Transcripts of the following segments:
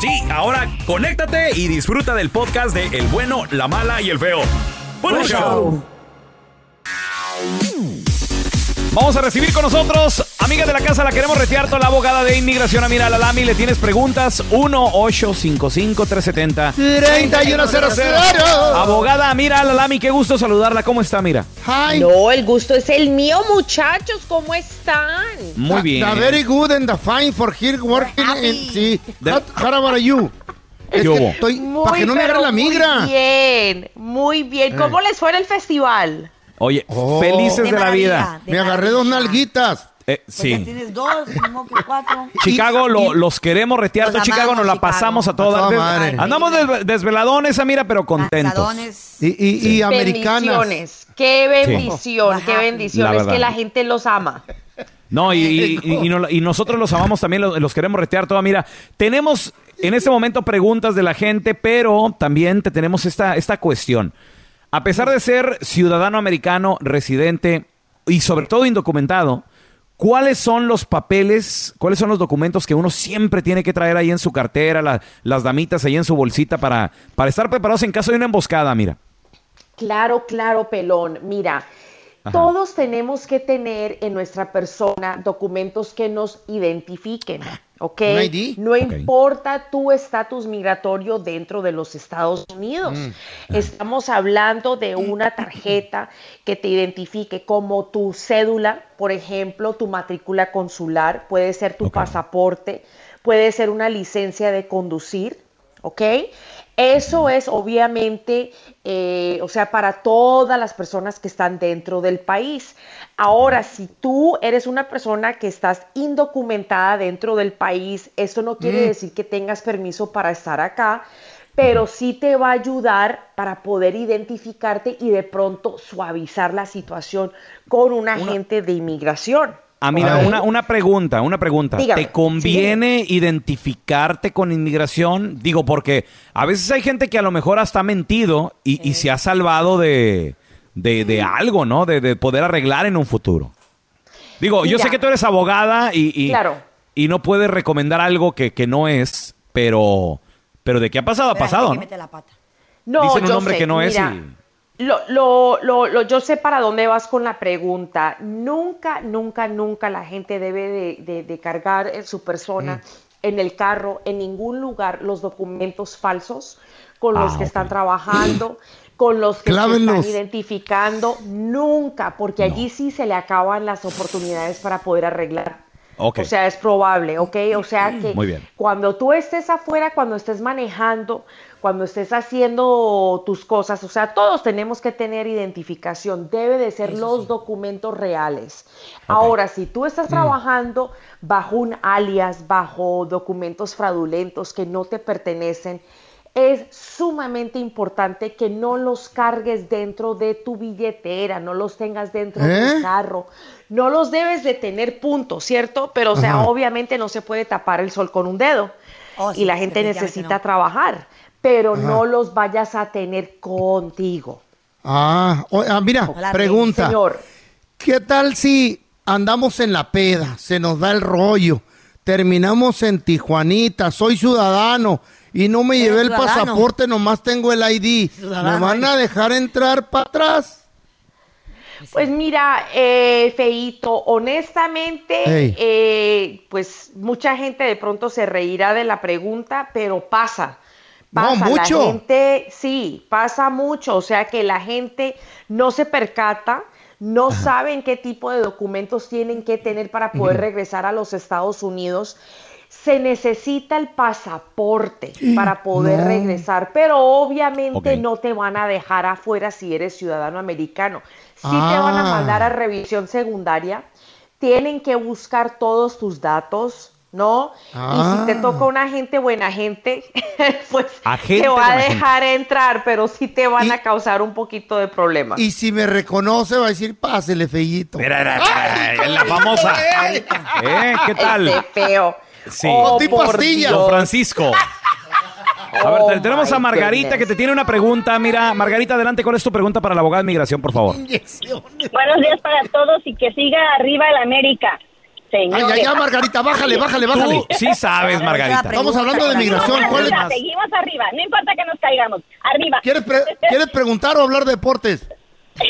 Sí, ahora conéctate y disfruta del podcast de El bueno, la mala y el feo. ¡Buen show! Vamos a recibir con nosotros, amiga de la casa, la queremos retear toda la abogada de inmigración, Amira Lalami. Le tienes preguntas, 1-855-370-3100. Abogada Amira Lalami, qué gusto saludarla. ¿Cómo está, Mira? Hi. No, el gusto es el mío, muchachos. ¿Cómo están? Muy bien. The, very good and the fine for here working. In, sí. How, how about you? ¿Qué hubo? para que no me agarre la migra. Muy bien, muy bien. ¿Cómo les fue en el festival? Oye, oh, felices de, la vida. Me agarré dos nalguitas. Eh, pues sí. tienes dos, no que cuatro. Chicago, lo, los queremos retear. Todo Chicago nos la pasamos a todas. Andamos desveladones, mira, pero contentos. Y, y, y americanas. Bendiciones. Qué bendición, qué bendición. Es que la gente los ama. No, y, y, nosotros los amamos también, los, los queremos retear toda. Mira, tenemos en este momento preguntas de la gente, pero también te tenemos esta, esta cuestión. A pesar de ser ciudadano americano, residente y sobre todo indocumentado, ¿cuáles son los papeles, cuáles son los documentos que uno siempre tiene que traer ahí en su cartera, las damitas ahí en su bolsita para, para estar preparados en caso de una emboscada, mira? Claro, claro, pelón. Mira, todos tenemos que tener en nuestra persona documentos que nos identifiquen. ¿Ok? No importa tu estatus migratorio dentro de los Estados Unidos. Mm. Estamos hablando de una tarjeta que te identifique como tu cédula, por ejemplo, tu matrícula consular, puede ser tu pasaporte, puede ser una licencia de conducir, ¿ok? Eso es obviamente, eh, o sea, para todas las personas que están dentro del país. Ahora, si tú eres una persona que estás indocumentada dentro del país, eso no quiere mm. decir que tengas permiso para estar acá, pero sí te va a ayudar para poder identificarte y de pronto suavizar la situación con un agente de inmigración. Ah, mira, una, una, pregunta, una pregunta. ¿Te conviene identificarte con inmigración? Digo, porque a veces hay gente que a lo mejor hasta ha mentido y, se ha salvado de, de, algo, ¿no? De, poder arreglar en un futuro. Digo, yo sé que tú eres abogada y, y, no puedes recomendar algo que, no es, pero, pero de qué ha pasado, ha pasado, ¿no? No, Dicen un nombre que no es y... Lo, lo, lo, yo sé para dónde vas con la pregunta. Nunca, nunca, nunca la gente debe de, cargar en su persona, mm. en el carro, en ningún lugar, los documentos falsos con los ah, que están trabajando, con los que se están identificando. Nunca, porque allí sí se le acaban las oportunidades para poder arreglar. O sea, es probable, ¿ok? O sea que cuando tú estés afuera, cuando estés manejando, cuando estés haciendo tus cosas, o sea, todos tenemos que tener identificación, debe de ser los documentos reales. Ahora, si tú estás mm. trabajando bajo un alias, bajo documentos fraudulentos que no te pertenecen, es sumamente importante que no los cargues dentro de tu billetera, no los tengas dentro del ¿Eh? carro. No los debes de tener punto, ¿cierto? Pero, o sea, obviamente no se puede tapar el sol con un dedo. Oh, y la gente necesita trabajar pero no los vayas a tener contigo. Ah, ah mira, pregunta. Señor. ¿Qué tal si andamos en la peda, se nos da el rollo, terminamos en Tijuanita, soy ciudadano y no me llevé el ciudadano. pasaporte, nomás tengo el ID. ¿Me van a dejar entrar para atrás? Pues mira, eh, Feito, honestamente, eh, pues mucha gente de pronto se reirá de la pregunta, pero pasa. No, Pasa, mucho. la gente, sí, pasa mucho, o sea que la gente no se percata, no saben qué tipo de documentos tienen que tener para poder regresar a los Estados Unidos. Se necesita el pasaporte para poder No. regresar, pero obviamente no te van a dejar afuera si eres ciudadano americano. Sí te van a Ah. mandar a revisión secundaria, tienen que buscar todos tus datos, ¿no? Ah. Y si te toca una gente buena gente, pues Agente te va a gente. dejar entrar, pero sí te van Y- a causar un poquito de problemas. Y si me reconoce, va a decir, pásele, feyito. Mira, mira, la famosa. ¿Eh? ¿Qué tal? Este feo. Sí. Oh, pastilla. Dios. Don Francisco. A ver, Oh, te- tenemos a Margarita que te tiene una pregunta. Mira, Margarita, adelante. ¿Cuál es tu pregunta para la abogada de migración, por favor? Buenos días para todos y que siga arriba el América. Ay, Señores. ay, ay, Margarita, bájale, bájale, bájale. Tú sí sabes, Margarita. Estamos hablando de migración. ¿Cuál es? Arriba, seguimos arriba, no importa que nos caigamos. Arriba. ¿Quieres, pre- ¿Quieres preguntar o hablar de deportes?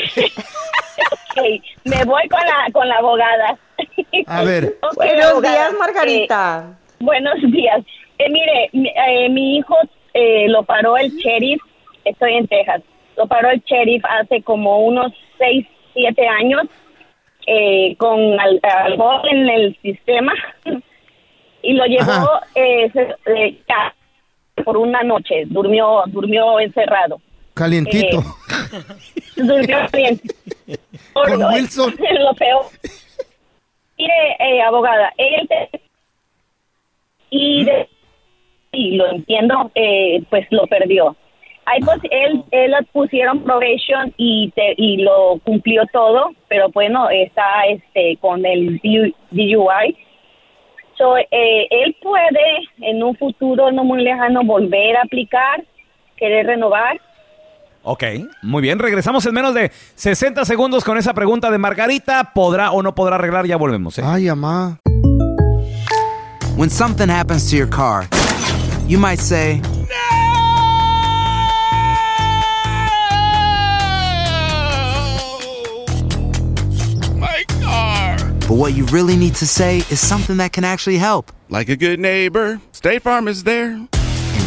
Ok, me voy con la, con la abogada. A ver. Buenos abogada, días, eh, Margarita. buenos días. Eh, mire, mi, eh, mi hijo eh, lo paró el sheriff, estoy en Texas, lo paró el sheriff hace como unos 6, 7 años eh, con al- alcohol en el sistema y lo llevó eh, eh, por una noche, durmió, durmió encerrado. Calientito. Durmió bien. Con Lo- Wilson. Lo peor. Mire, eh, abogada, él te- y, de- lo entiendo, eh, pues lo perdió. Ahí pues él, él pusieron probation y te, y lo cumplió todo, pero bueno, está este con el DU- DUI. So, eh, él puede en un futuro no muy lejano volver a aplicar, querer renovar. Ok, muy bien. Regresamos en menos de 60 segundos con esa pregunta de Margarita. ¿Podrá o no podrá arreglar? Ya volvemos. ¿eh? Ay, mamá. When something happens to your car, you might say, My car. but what you really need to say is something that can actually help. Like a good neighbor, State Farm is there.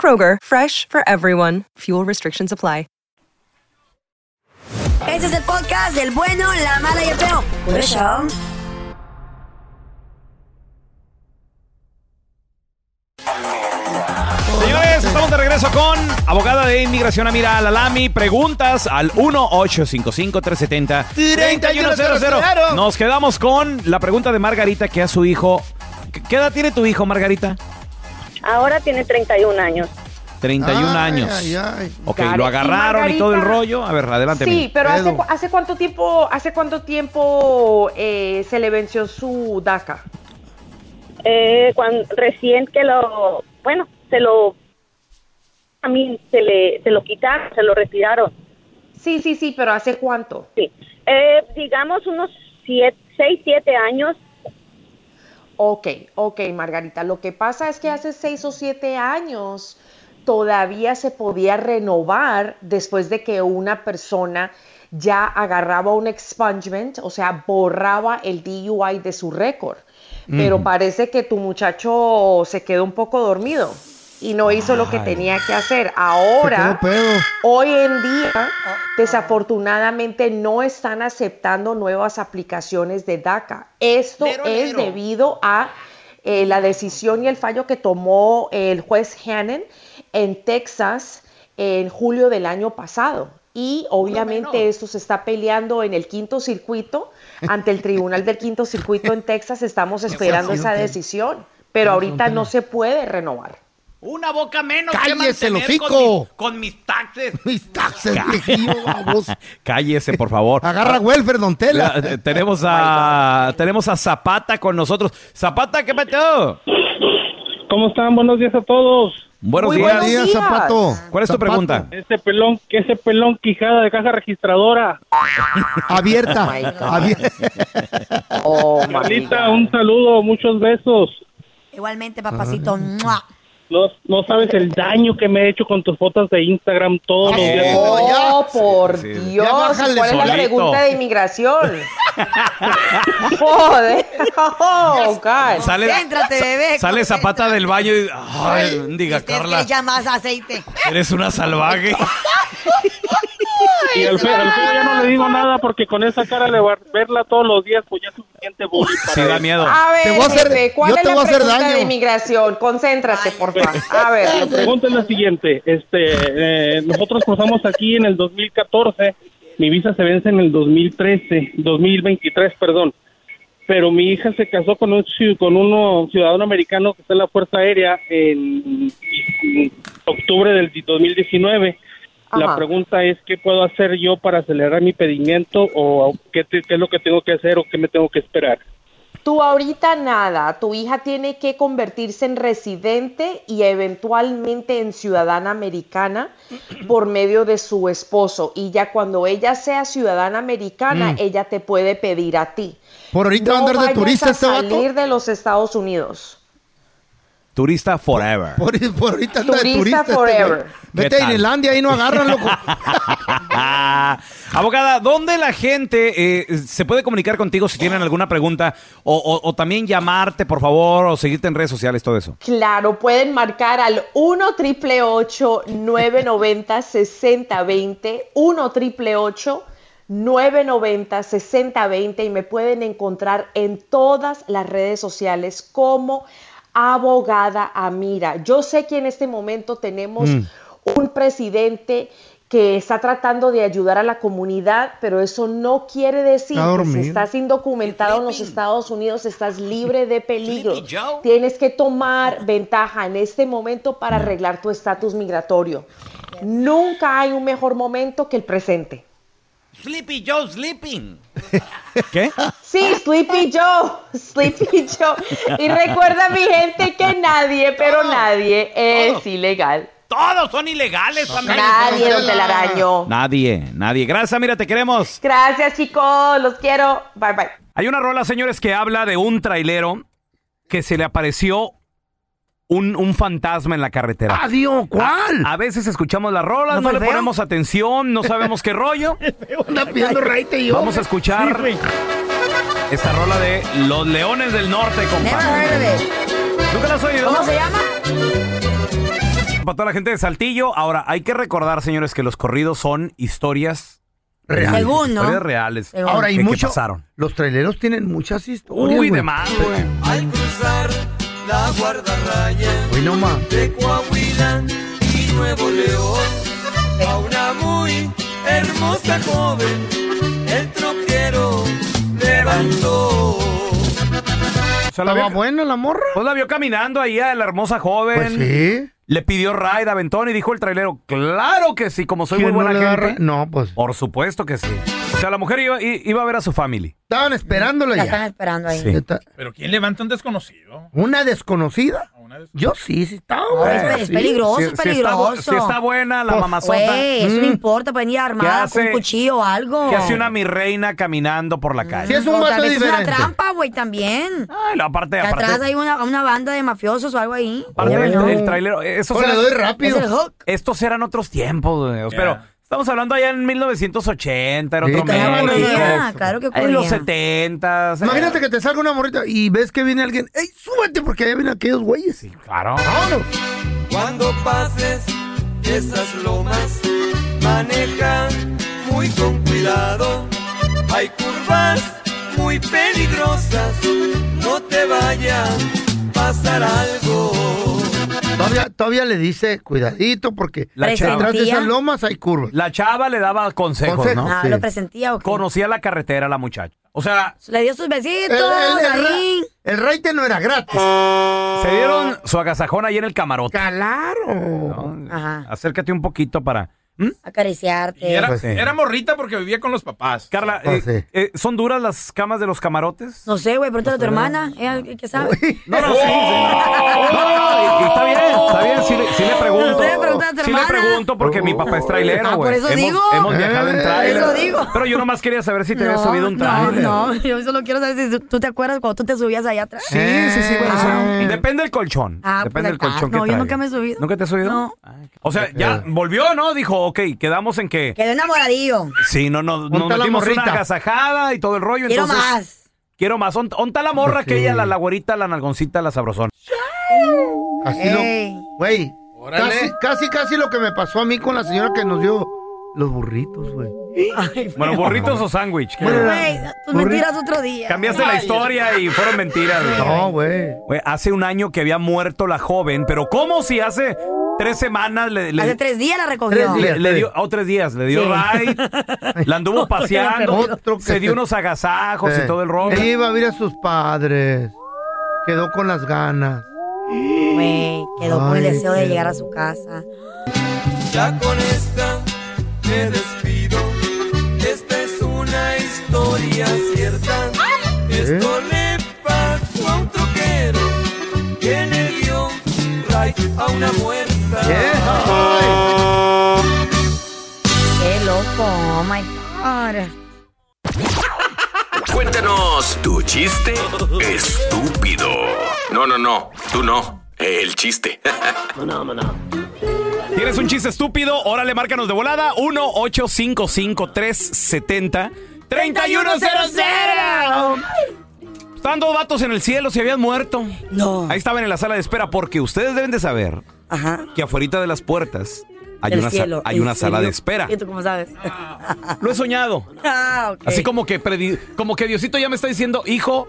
Kroger, fresh for everyone. Fuel restrictions apply. Este es el podcast del bueno, la mala y el feo. Por eso. Señores, estamos de regreso con abogada de inmigración Amira Alalami. Preguntas al 1-855-370-3100. Nos quedamos con la pregunta de Margarita que a su hijo. ¿Qué edad tiene tu hijo, Margarita? Ahora tiene 31 años. 31 Ay, años. ay, ay. Ok, Got lo agarraron y, Y todo el rollo. A ver, adelante. Sí, pero ¿hace, hace cuánto tiempo, hace cuánto tiempo eh, se le venció su DACA? Eh, cuando recién que lo, bueno, se lo, a mí se le, se lo quitaron, se lo retiraron. Sí, sí, sí, pero ¿hace cuánto? Sí. Eh, digamos unos siete, seis, siete años. Ok, ok, Margarita. Lo que pasa es que hace seis o siete años todavía se podía renovar después de que una persona ya agarraba un expungement, o sea, borraba el DUI de su récord. Pero parece que tu muchacho se quedó un poco dormido y no hizo lo que tenía que hacer. Ahora, hoy en día, desafortunadamente no están aceptando nuevas aplicaciones de DACA. Esto es debido a eh, la decisión y el fallo que tomó el juez Hannon en Texas en julio del año pasado. Y obviamente esto se está peleando en el quinto circuito, ante el tribunal del quinto circuito en Texas. Estamos esperando esa decisión, pero ahorita no se puede renovar. Una boca menos ¡Cállese que mantener con mis, con mis taxes. Mis taxes, viejillo, baboso. Cállese, por favor. Agarra welfare, don Tela. Eh, tenemos a tenemos a Zapata con nosotros. Zapata, ¿qué pasó? ¿Cómo están? Buenos días a todos. Buenos Muy días. buenos días, Zapato. ¿Cuál es tu pregunta? Ese pelón, ese pelón quijada de caja registradora. Abierta. Abierta. Oh, Carlita, un saludo, muchos besos. Igualmente, papacito. ¡mua! No, no sabes el daño que me he hecho con tus fotos de Instagram todos los días. Oh, por Sí. Dios. ¿Cuál es la pregunta de inmigración? Joder. Oh, God. Sale, Concéntrate, bebé. sale Zapata del baño y ay, diga Carla, que más aceite. eres una salvaje. Y al feo, al feo ya no le digo nada porque con esa cara de verla todos los días, pues ya es suficiente bullying para Sí da miedo. A ver, Te voy a hacer- jefe, ¿cuál yo es te la voy a hacer pregunta daño. de inmigración? Concéntrate, por favor. A ver. La pregunta es la siguiente, este, eh, nosotros cruzamos aquí en el 2014, mi visa se vence en el 2013, 2023, perdón, pero mi hija se casó con un con uno ciudadano americano que está en la Fuerza Aérea en, en octubre del 2019. La pregunta es qué puedo hacer yo para acelerar mi pedimiento o qué, te- qué es lo que tengo que hacer o qué me tengo que esperar. Tú ahorita nada, tu hija tiene que convertirse en residente y eventualmente en ciudadana americana por medio de su esposo. Y ya cuando ella sea ciudadana americana, Mm. ella te puede pedir a ti. Por ahorita va a no andar de turista a este vato. salir de los Estados Unidos. Turista forever. Por, por ahorita anda de Turista turista. este forever. Vete ¿Qué a? Disneylandia, ahí no agarran, loco. Abogada, ¿dónde la gente eh, se puede comunicar contigo si tienen alguna pregunta o, o- o también llamarte, por favor, o seguirte en redes sociales, todo eso? Claro, pueden marcar al 1 triple 990 6020 1 triple 990 6020 y me pueden encontrar en todas las redes sociales como abogada Amira. Yo sé que en este momento tenemos Mm. un presidente que está tratando de ayudar a la comunidad, pero eso no quiere decir que si estás indocumentado en los Estados Unidos estás libre de peligro. Tienes que tomar ventaja en este momento para arreglar tu estatus migratorio. Nunca hay un mejor momento que el presente. Sleepy Joe sleeping. ¿Qué? Sí, Sleepy Joe, Sleepy Joe. Y recuerda, mi gente, que nadie, pero nadie es ilegal. Todos son ilegales también. Nadie, don Telaraño. Nadie, nadie. Gracias, mira, te queremos. Gracias, chicos. Los quiero. Bye, bye. Hay una rola, señores, que habla de un trailero que se le apareció un, un fantasma en la carretera. Adiós, ¿cuál? A, a veces escuchamos las rolas, ¿No le feo? ponemos atención, no sabemos qué rollo. Anda pidiendo raite yo. Vamos a escuchar esta rola de Los Leones del Norte, Never compa. heard of it. ¿Nunca la has oído? ¿Cómo se llama? Para toda la gente de Saltillo. Ahora, hay que recordar, señores, que los corridos son historias Real. Según, ¿no? Historias reales. Según. Ahora, y mucho. pasaron. Los traileros tienen muchas historias. Uy, de más. Al cruzar la guardarraya Hoy no más. de Coahuila y Nuevo León, a una muy hermosa joven, el troquero levantó. O sea, la ¿Estaba vio, buena la morra? pues la vio caminando ahí a la hermosa joven. Pues sí. Le pidió ride, aventón y dijo el trailero, claro que sí, como soy muy ¿Quién no buena le da gente. ra- No, pues. Por supuesto que sí. O sea, la mujer iba, i- iba a ver a su family. Estaban esperándola La están ya. esperando ahí. Sí. Está- Pero ¿quién levanta un desconocido? Una desconocida. Yo sí, sí está, No, güey. es, es Sí. peligroso, si- es si está peligroso. si está buena la Pues, mamazota. güey, eso no Mm. importa, pueden ir armada hace- con un cuchillo o algo. ¿Qué hace una mi reina caminando por la calle? O tal vez es una trampa, güey, también. Ay, la parte, Que aparte, Atrás hay una, una banda de mafiosos o algo ahí. aparte You el, never know. el trailero. Esos Pues le doy rápido. Es el hook. Estos eran otros tiempos, güey. Pero estamos hablando allá en 1980, era Sí, otro claro, México. ocurría, claro que En los ocurría. 70. Imagínate que te salga una morrita y ves que viene alguien. ¡Ey, súbete! Porque allá vienen aquellos güeyes. claro. Cuando pases esas lomas, maneja muy con cuidado. Hay curvas muy peligrosas, no te vaya a pasar algo. Todavía, todavía le dice, cuidadito, porque La chava. detrás de esas lomas hay curvas. La chava le daba consejos, Consejos, ¿no? Ah, ¿lo presentía o qué? Conocía la carretera la muchacha. O sea, Le dio sus besitos El, el, el, ahí. ra- el raite no era gratis. se dieron su agasajón ahí en el camarote. Claro. Ajá. Acércate un poquito para... ¿Mm? Acariciarte. Y era, Pues sí. era morrita porque vivía con los papás. Carla, Ah, eh, eh, ¿son duras las camas de los camarotes? No sé, güey, pregúntale a tu hermana. ¿qué sabe? No, no, sí. sí. No, no, y- y está bien, está bien, sí, le- sí le pregunto. A tu Sí le hermana. pregunto porque mi papá es trailero, Ah, por güey. eso hemos, digo. hemos viajado en Eh, trailer. eso digo. Pero yo nomás quería saber si te habías subido un no, trailer. no, yo solo quiero saber si tú- te acuerdas cuando tú te subías allá atrás. Sí, sí, sí, bueno, Ah. depende del colchón. Ah, depende pues del acá. colchón que No, yo nunca me he subido. ¿Nunca te has subido? No. O sea, ya volvió, ¿no? Dijo, ok, quedamos en que... Quedé enamoradillo. Sí, no, no, nos Ponte la metimos una morrita. agasajada y todo el rollo. Quiero entonces, más. Quiero más. ¿On- ¿Onta la morra que ella, la, la güerita, la nalgoncita, la sabrosona? Así lo. Güey. Casi, casi, casi lo que me pasó a mí con la señora que nos dio los burritos, güey. Bueno, burritos o sándwich. ¿Qué? Bueno, Güey, tus mentiras otro día. Cambiaste la historia y fueron mentiras. güey. No, güey. Güey, hace un año que había muerto la joven, pero ¿cómo si hace tres semanas le, le- Hace tres días la recogió. Tres días. le- le dio, oh, tres días, le dio Sí. ride, la anduvo paseando, Otro que se dio unos agasajos y Eh, todo el rollo. Ella iba a ver a sus padres. Quedó con las ganas. Güey, quedó con el Ay, deseo de qué- llegar a su casa. Ya con esta me despido. Esta es una historia cierta. Esto le pasó a un troquero que le dio right a una muerta. Qué loco, oh my God. Cuéntanos tu chiste estúpido. No, no, no, tú no. El chiste. ¿Tienes un chiste estúpido? Órale, márcanos de volada. 1-855-370-3100. Estaban dos vatos en el cielo, se habían muerto. No. Ahí estaban en la sala de espera porque ustedes deben de saber Ajá. que afuera de las puertas hay Del una, cielo. hay ¿En una sala de espera. ¿Y tú cómo sabes? Lo he soñado. ah, ok. Así como que, predi- como que Diosito ya me está diciendo, hijo,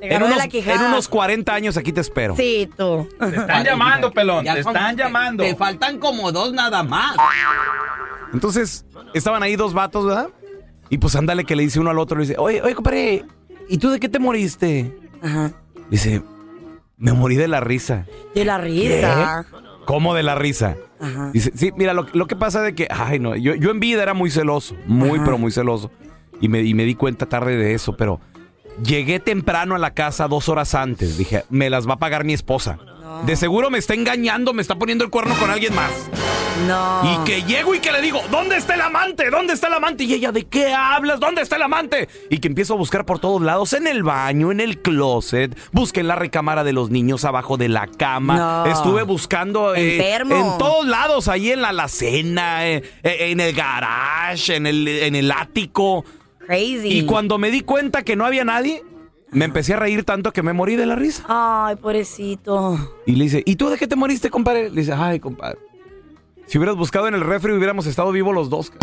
en unos, en unos 40 años aquí te espero. Sí, tú. Te están llamando, pelón. Ya Te son- están llamando. Te faltan como dos nada más. Entonces, estaban ahí dos vatos, ¿verdad? Y pues ándale que le dice uno al otro, le dice, oye, oye, compadre, ¿y tú de qué te moriste? Ajá. Dice, me morí de la risa. De la risa. ¿Cómo de la risa? Ajá. Dice, sí, mira, lo, lo que pasa de que, ay, no, yo, yo en vida era muy celoso, muy, Ajá. pero muy celoso. Y me, y me di cuenta tarde de eso, pero llegué temprano a la casa dos horas antes. Dije, me las va a pagar mi esposa. De seguro me está engañando, me está poniendo el cuerno con alguien más. No. Y que llego y que le digo, ¿dónde está el amante? ¿Dónde está el amante? Y ella, ¿de qué hablas? ¿Dónde está el amante? Y que empiezo a buscar por todos lados, en el baño, en el closet, busqué en la recámara de los niños abajo de la cama, No. estuve buscando eh, en todos lados, ahí en la alacena, eh, eh, en el garage, en el, en el ático. Crazy. Y cuando me di cuenta que no había nadie, me empecé a reír tanto que me morí de la risa. Ay, pobrecito. Y le dice, ¿y tú de qué te moriste, compadre? Le dice, ay, compadre. Si hubieras buscado en el refri hubiéramos estado vivos los dos.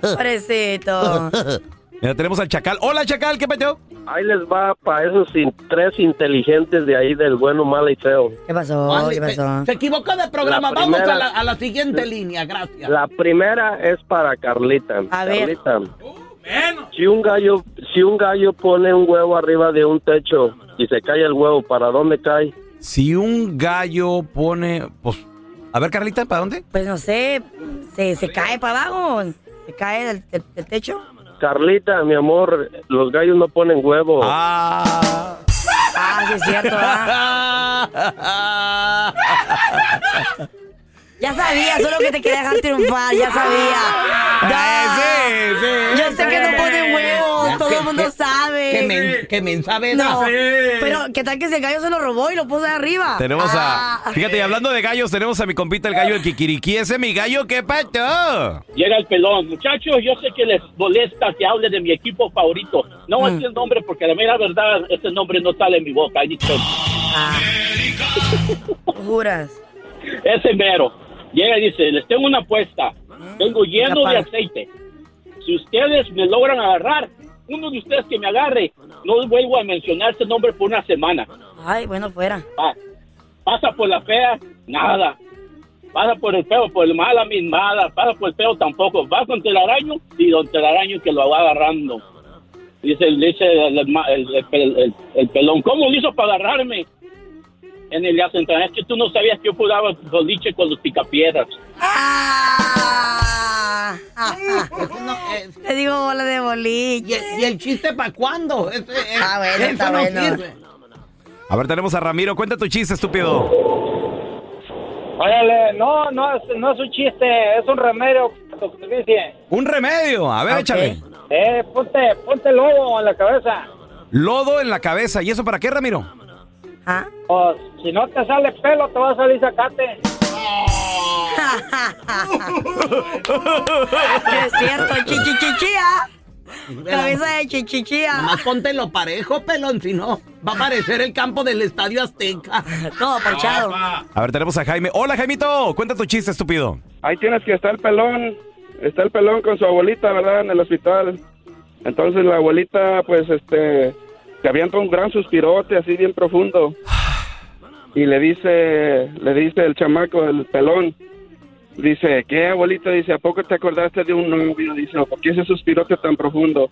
pobrecito. Mira, tenemos al Chacal. Hola, Chacal, ¿qué peteo? Ahí les va para esos in- tres inteligentes de ahí del bueno, malo y feo. ¿Qué pasó? Vale, ¿Qué pasó? Se equivocó de programa. La Vamos a la, a la siguiente línea, gracias. La primera es para Carlita. A ver. Carlita. Si un gallo, si un gallo pone un huevo arriba de un techo y se cae el huevo, ¿para dónde cae? Si un gallo pone. Pues. A ver, Carlita, ¿para dónde? Pues no sé, se, se cae para abajo. Se cae del, del- del techo. Carlita, mi amor, los gallos no ponen huevo. Ah, sí es cierto, ¿ah? Ya sabía, solo que te quería dejar triunfar, ya sabía. Ya. sí, sí. Yo sé que no ponen huevos, Todo el mundo que- sabe. Que men, que men sabe No, pero ¿qué tal que ese gallo se lo robó y lo puso de arriba? Tenemos Ah. a. Fíjate, y hablando de gallos, tenemos a mi compita el gallo del Kikiriki. Ese es mi gallo, ¿qué pato? Llega el pelón. Muchachos, yo sé que les molesta que hable de mi equipo favorito. No a decir el nombre porque a la mera verdad ese nombre no sale en mi boca. Ahí dice, Juras. Ese mero. Llega y dice, les tengo una apuesta. Vengo lleno de aceite. Si ustedes me logran agarrar, uno de ustedes que me agarre, no vuelvo a mencionar ese nombre por una semana. Ay, bueno, fuera. Ah, pasa por la fea, nada. Pasa por el feo, por el mala, mismada. Pasa por el feo, tampoco. Va con telaraño y don telaraño que lo va agarrando. Dice, dice el, el, el- el- el- el pelón, ¿cómo lo hizo para agarrarme? En el día central, es que tú no sabías que yo jugaba boliche con los picapiedras. Ah. Te digo bola de boliche. ¿Y el chiste para cuándo? Ah, bueno, eso está no bueno. sirve. A ver, tenemos a Ramiro. Cuenta tu chiste, estúpido. Órale, no, no es, no es un chiste, es un remedio. Un remedio. A ver, échale. Eh, ponte, ponte lobo en la cabeza. Lodo en la cabeza. ¿Y eso para qué, Ramiro? Pues, si no te sale pelo, te va a salir zacate. Es cierto, chichichichía. Cabeza de chichichía. Nomás ponte lo parejo, pelón, si no, va a aparecer el campo del Estadio Azteca. Todo parchado. A ver, tenemos a Jaime. Hola, Jaimito. Cuenta tu chiste, estúpido. Ahí tienes que estar el pelón. Está el pelón con su abuelita, ¿verdad? En el hospital. Entonces la abuelita, pues, este, se avienta un gran suspirote así bien profundo. Y le dice, le dice el chamaco, el pelón, dice, ¿qué abuelita? Dice, ¿a poco te acordaste de un novio? Dice, ¿por qué ese suspirote tan profundo?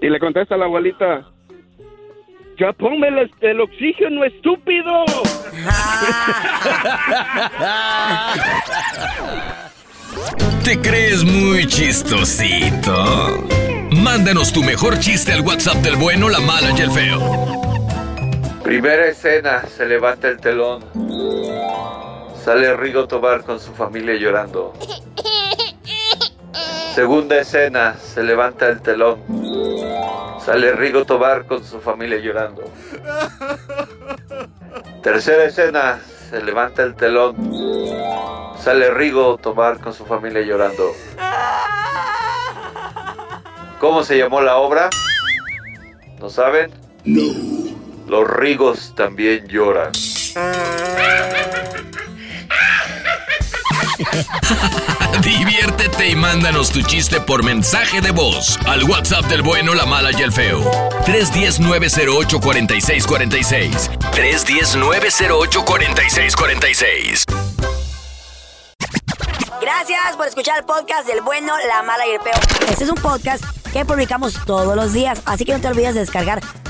Y le contesta la abuelita, ya ponme el, el oxígeno, estúpido. ¿Te crees muy chistosito? Mándanos tu mejor chiste al WhatsApp del bueno, la mala y el feo. Primera escena, se levanta el telón. Sale Rigo Tobar con su familia llorando. Segunda escena, se levanta el telón. Sale Rigo Tobar con su familia llorando. Tercera escena, se levanta el telón. Sale Rigo Tobar con su familia llorando. ¿Cómo se llamó la obra? ¿No saben? No. Los Rigos también lloran. Diviértete y mándanos tu chiste por mensaje de voz al WhatsApp del bueno, la mala y el feo. 310-908-4646. 310-908-4646. Gracias por escuchar el podcast del bueno, la mala y el peor. Este es un podcast que publicamos todos los días, así que no te olvides de descargar